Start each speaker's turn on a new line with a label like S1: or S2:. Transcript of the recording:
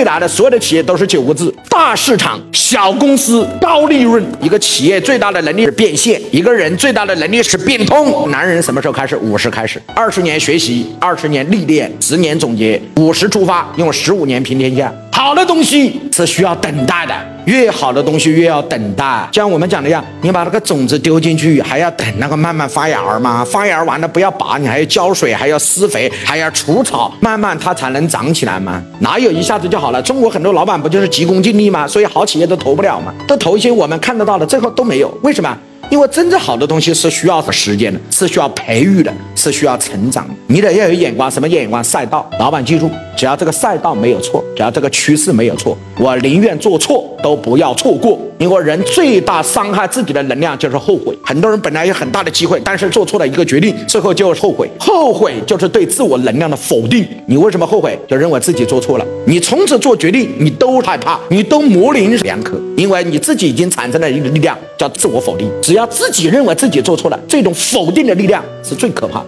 S1: 未来的所有的企业都是九个字：大市场、小公司、高利润。一个企业最大的能力是变现，一个人最大的能力是变通。男人什么时候开始？五十开始，二十年学习，二十年历练，十年总结，五十出发，用十五年平天下。好的东西是需要等待的，越好的东西越要等待。像我们讲的一样，你把那个种子丢进去，还要等那个慢慢发芽嘛。发芽完了不要拔，你还要浇水，还要施肥，还要除草，慢慢它才能长起来嘛。哪有一下子就好了？中国很多老板不就是急功近利吗？所以好企业都投不了嘛，都投一些我们看得到的，最后都没有。为什么？因为真正好的东西是需要时间的，是需要培育的，是需要成长的。你得要有眼光，什么眼光？赛道。老板记住，只要这个赛道没有错，只要这个趋势没有错，我宁愿做错都不要错过。因为人最大伤害自己的能量就是后悔。很多人本来有很大的机会，但是做错了一个决定，最后就后悔。后悔就是对自我能量的否定。你为什么后悔？就认为自己做错了。你从此做决定，你都害怕，你都模棱两可，因为你自己已经产生了一个力量，叫自我否定。只要自己认为自己做错了，这种否定的力量是最可怕。